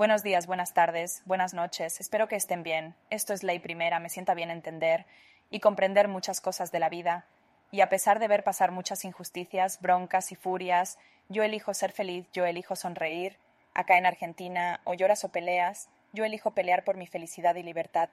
Buenos días, buenas tardes, buenas noches. Espero que estén bien. Esto es ley primera, me sienta bien entender y comprender muchas cosas de la vida. Y a pesar de ver pasar muchas injusticias, broncas y furias, yo elijo ser feliz, yo elijo sonreír. Acá en Argentina, o lloras o peleas, yo elijo pelear por mi felicidad y libertad.